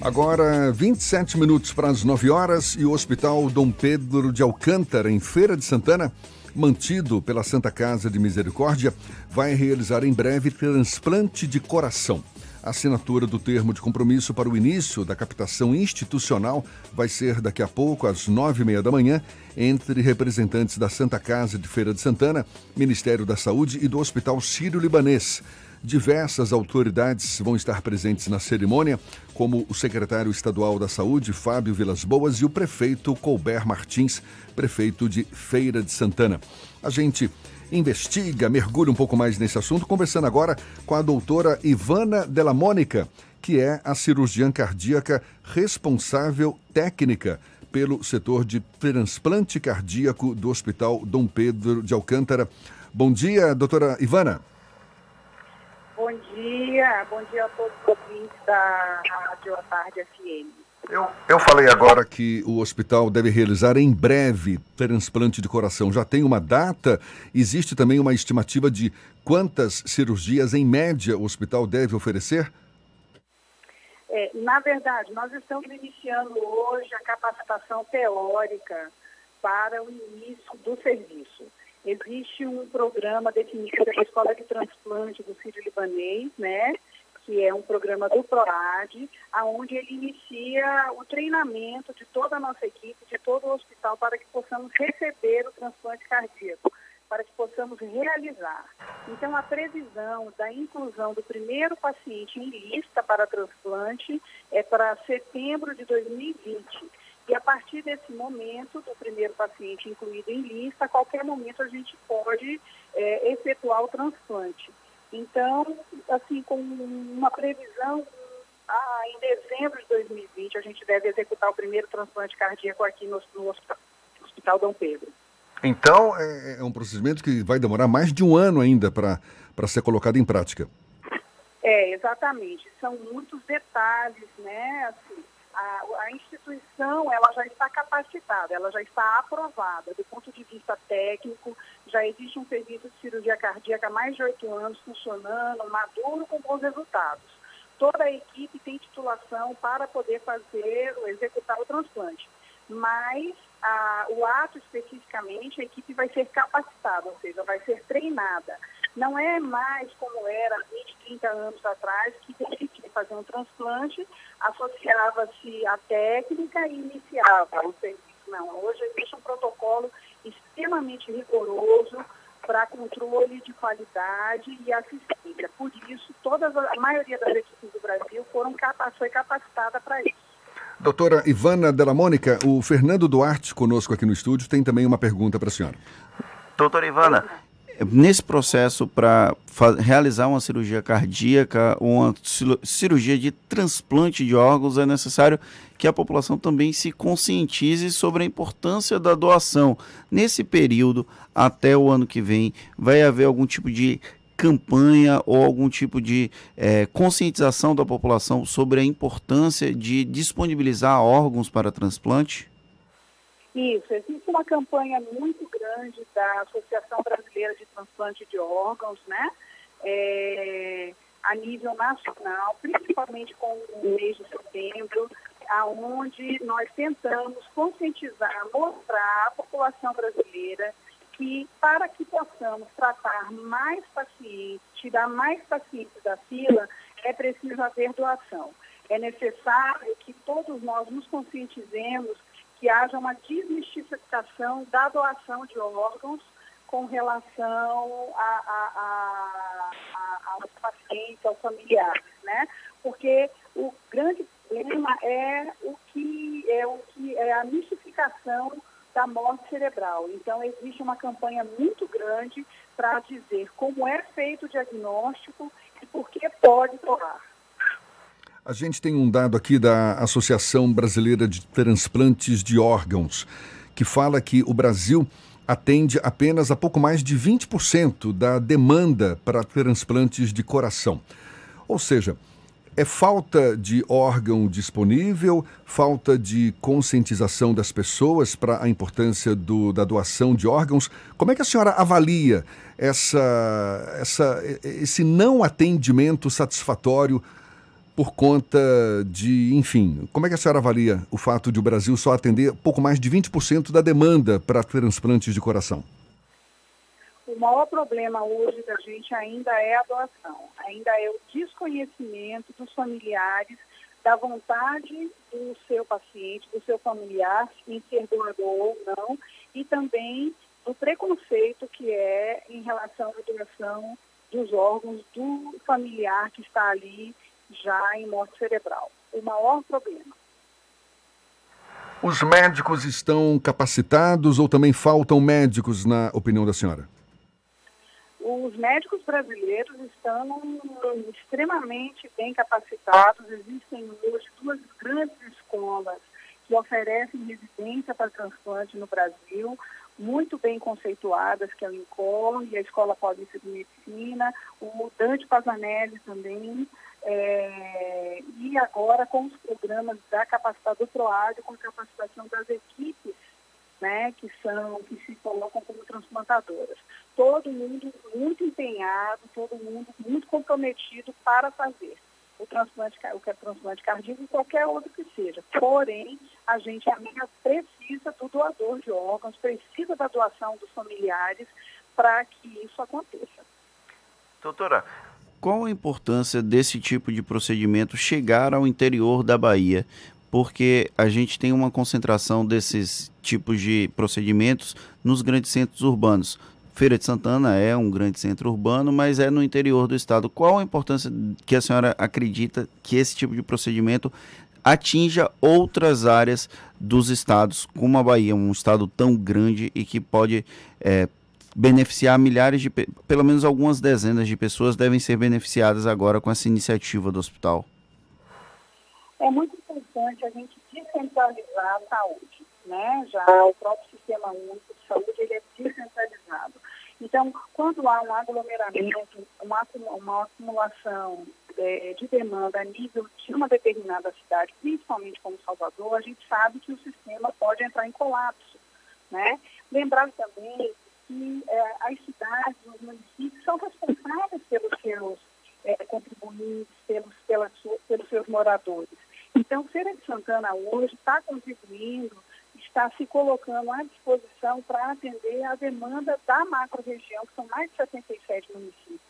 Agora, 27 minutos para as 9 horas e o Hospital Dom Pedro de Alcântara, em Feira de Santana, mantido pela Santa Casa de Misericórdia, vai realizar em breve transplante de coração. A assinatura do termo de compromisso para o início da captação institucional vai ser daqui a pouco, às nove e meia da manhã, entre representantes da Santa Casa de Feira de Santana, Ministério da Saúde e do Hospital Sírio-Libanês. Diversas autoridades vão estar presentes na cerimônia, como o secretário estadual da Saúde, Fábio Vilas Boas, e o prefeito Colbert Martins, prefeito de Feira de Santana. A gente investiga, mergulha um pouco mais nesse assunto, conversando agora com a doutora Ivana Della Mônica, que é a cirurgiã cardíaca responsável técnica pelo setor de transplante cardíaco do Hospital Dom Pedro de Alcântara. Bom dia, doutora Ivana. Bom dia, bom dia a todos os ouvintes da Rádio à Tarde FM. Eu, eu falei agora que o hospital deve realizar em breve transplante de coração. Já tem uma data? Existe também uma estimativa de quantas cirurgias, em média, o hospital deve oferecer? É, na verdade, nós estamos iniciando hoje a capacitação teórica para o início do serviço. Existe um programa definido pela Escola de Transplante do Sírio Libanês, né? que é um programa do PROAD, aonde ele inicia o treinamento de toda a nossa equipe, de todo o hospital, para que possamos receber o transplante cardíaco, para que possamos realizar. Então, a previsão da inclusão do primeiro paciente em lista para transplante é para setembro de 2020. E a partir desse momento, do primeiro paciente incluído em lista, a qualquer momento a gente pode é, efetuar o transplante. Então, assim, com uma previsão, ah, em dezembro de 2020, a gente deve executar o primeiro transplante cardíaco aqui no, no Hospital, Hospital Dom Pedro. Então, é, é um procedimento que vai demorar mais de um ano ainda para ser colocado em prática. É, exatamente. São muitos detalhes, né? Assim, a, a, instituição ela já está capacitada, ela já está aprovada do ponto de vista técnico, já existe um serviço de cirurgia cardíaca há mais de oito anos funcionando, maduro, com bons resultados. Toda a equipe tem titulação para poder fazer, executar o transplante. Mas a, o ato especificamente, a equipe vai ser capacitada, ou seja, vai ser treinada. Não é mais como era 20, 30 anos atrás, que fazer um transplante, associava-se à técnica e iniciava o serviço. Não, hoje existe um protocolo extremamente rigoroso para controle de qualidade e assistência. Por isso, todas, a maioria das equipes do Brasil foram foi capacitada para isso. Doutora Ivana Della Mônica, o Fernando Duarte conosco aqui no estúdio tem também uma pergunta para a senhora. Doutora Ivana, nesse processo para realizar uma cirurgia cardíaca uma cirurgia de transplante de órgãos, é necessário que a população também se conscientize sobre a importância da doação. Nesse período, até o ano que vem, vai haver algum tipo de campanha ou algum tipo de é, conscientização da população sobre a importância de disponibilizar órgãos para transplante? Isso, existe uma campanha muito grande da Associação Brasileira de Transplante de Órgãos, né? É, a nível nacional, principalmente com o mês de setembro, aonde nós tentamos conscientizar, mostrar à população brasileira que para que possamos tratar mais pacientes, tirar mais pacientes da fila, é preciso haver doação. É necessário que todos nós nos conscientizemos que haja uma desmistificação da doação de órgãos com relação a, a, a, aos pacientes, aos familiares, né? Porque o grande problema é o que é o que é a mistificação da morte cerebral. Então, existe uma campanha muito grande para dizer como é feito o diagnóstico e por que pode doar. A gente tem um dado aqui da Associação Brasileira de Transplantes de Órgãos, que fala que o Brasil atende apenas a pouco mais de 20% da demanda para transplantes de coração. Ou seja, é falta de órgão disponível, falta de conscientização das pessoas para a importância do, da doação de órgãos. Como é que a senhora avalia essa, essa, esse não atendimento satisfatório por conta de, enfim, como é que a senhora avalia o fato de o Brasil só atender pouco mais de 20% da demanda para transplantes de coração? O maior problema hoje da gente ainda é a doação, ainda é o desconhecimento dos familiares da vontade do seu paciente, do seu familiar em ser doador ou não, e também do preconceito que é em relação à doação dos órgãos do familiar que está ali já em morte cerebral. O maior problema. Os médicos estão capacitados ou também faltam médicos, na opinião da senhora? Os médicos brasileiros estão extremamente bem capacitados. Existem hoje duas grandes escolas que oferecem residência para transplante no Brasil, muito bem conceituadas, que é o INCOR e a Escola Paulista de Medicina, o Dante Pazanelli também, é, e agora com os programas da capacitação do PROAD, com a capacitação das equipes né, que são, que se colocam como transplantadoras. Todo mundo muito empenhado, todo mundo muito comprometido para fazer o transplante, o que é transplante cardíaco e qualquer outro que seja. Porém, a gente ainda precisa do doador de órgãos, precisa da doação dos familiares para que isso aconteça. Doutora, qual a importância desse tipo de procedimento chegar ao interior da Bahia? Porque a gente tem uma concentração desses tipos de procedimentos nos grandes centros urbanos. Feira de Santana é um grande centro urbano, mas é no interior do estado. Qual a importância que a senhora acredita que esse tipo de procedimento atinja outras áreas dos estados, como a Bahia, um estado tão grande e que pode é, beneficiar milhares de, pelo menos algumas dezenas de pessoas devem ser beneficiadas agora com essa iniciativa do hospital? É muito importante a gente descentralizar a saúde, né? Já o próprio sistema único de saúde ele é descentralizado. Então, quando há um aglomeramento, uma, uma acumulação é, de demanda a nível de uma determinada cidade, principalmente como Salvador, a gente sabe que o sistema pode entrar em colapso. Né? Lembrar também que é, as cidades, os municípios são responsáveis pelos seus é, contribuintes, pelos, pelas, pelos seus moradores. Então, Feira de Santana hoje está contribuindo está se colocando à disposição para atender a demanda da macro-região, que são mais de 77 municípios.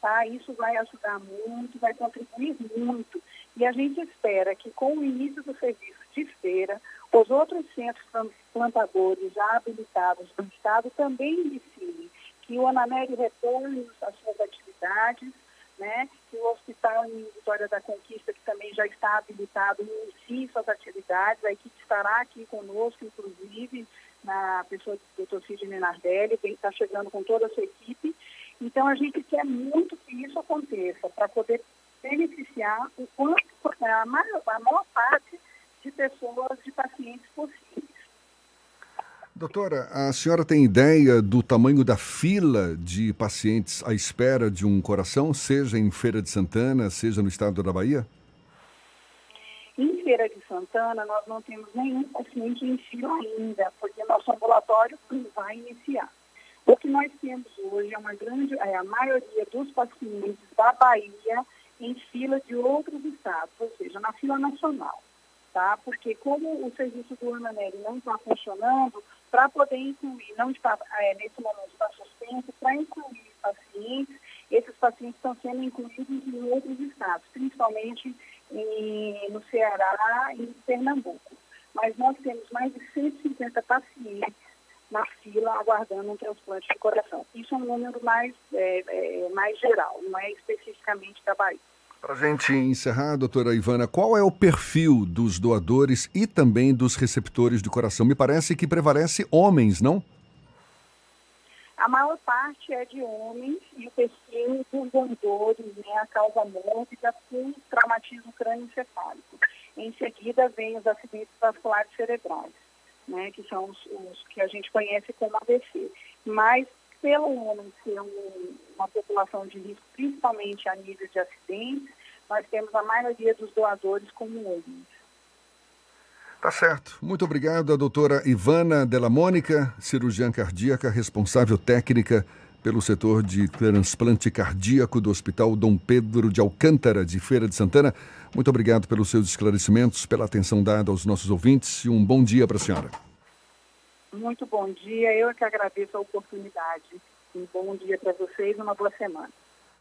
Tá? Isso vai ajudar muito, vai contribuir muito. E a gente espera que, com o início do serviço de feira, os outros centros plantadores já habilitados do Estado também iniciem, que o Anamérico retorne às suas atividades, né? que o hospital em Vitória da Conquista, que também já está habilitado, inicie suas atividades. A equipe estará aqui conosco, inclusive, na pessoa do Dr. Sidney Nardelli, que está chegando com toda a sua equipe. Então, a gente quer muito que isso aconteça, para poder beneficiar o quanto, a maior parte de pessoas, de pacientes possíveis. Doutora, a senhora tem ideia do tamanho da fila de pacientes à espera de um coração, seja em Feira de Santana, seja no estado da Bahia? Em Feira de Santana, nós não temos nenhum paciente em fila ainda, porque nosso ambulatório vai iniciar. O que nós temos hoje é uma grande, é a maioria dos pacientes da Bahia em fila de outros estados, ou seja, na fila nacional. Tá? Porque como o serviço do Ananelli não está funcionando, para poder incluir, não está, é, nesse momento está suspenso, para incluir pacientes, esses pacientes estão sendo incluídos em outros estados, principalmente em, no Ceará e em Pernambuco. Mas nós temos mais de 150 pacientes na fila aguardando um transplante de coração. Isso é um número mais, é, é, mais geral, não é especificamente da Bahia. Para a gente encerrar, doutora Ivana, qual é o perfil dos doadores e também dos receptores de coração? Me parece que prevalece homens, não? A maior parte é de homens e o perfil dos doadores, né, a causa mórbida com traumatismo crânioencefálico. Em seguida, vem os acidentes vasculares cerebrais, né, que são os, os que a gente conhece como AVC. Mas pelo homem ser um, uma população de risco, principalmente a nível de acidentes, nós temos a maioria dos doadores como homens. Tá certo. Muito obrigado a doutora Ivana Della Mônica, cirurgiã cardíaca, responsável técnica pelo setor de transplante cardíaco do Hospital Dom Pedro de Alcântara, de Feira de Santana. Muito obrigado pelos seus esclarecimentos, pela atenção dada aos nossos ouvintes e um bom dia para a senhora. Muito bom dia, eu é que agradeço a oportunidade. Um bom dia para vocês uma boa semana.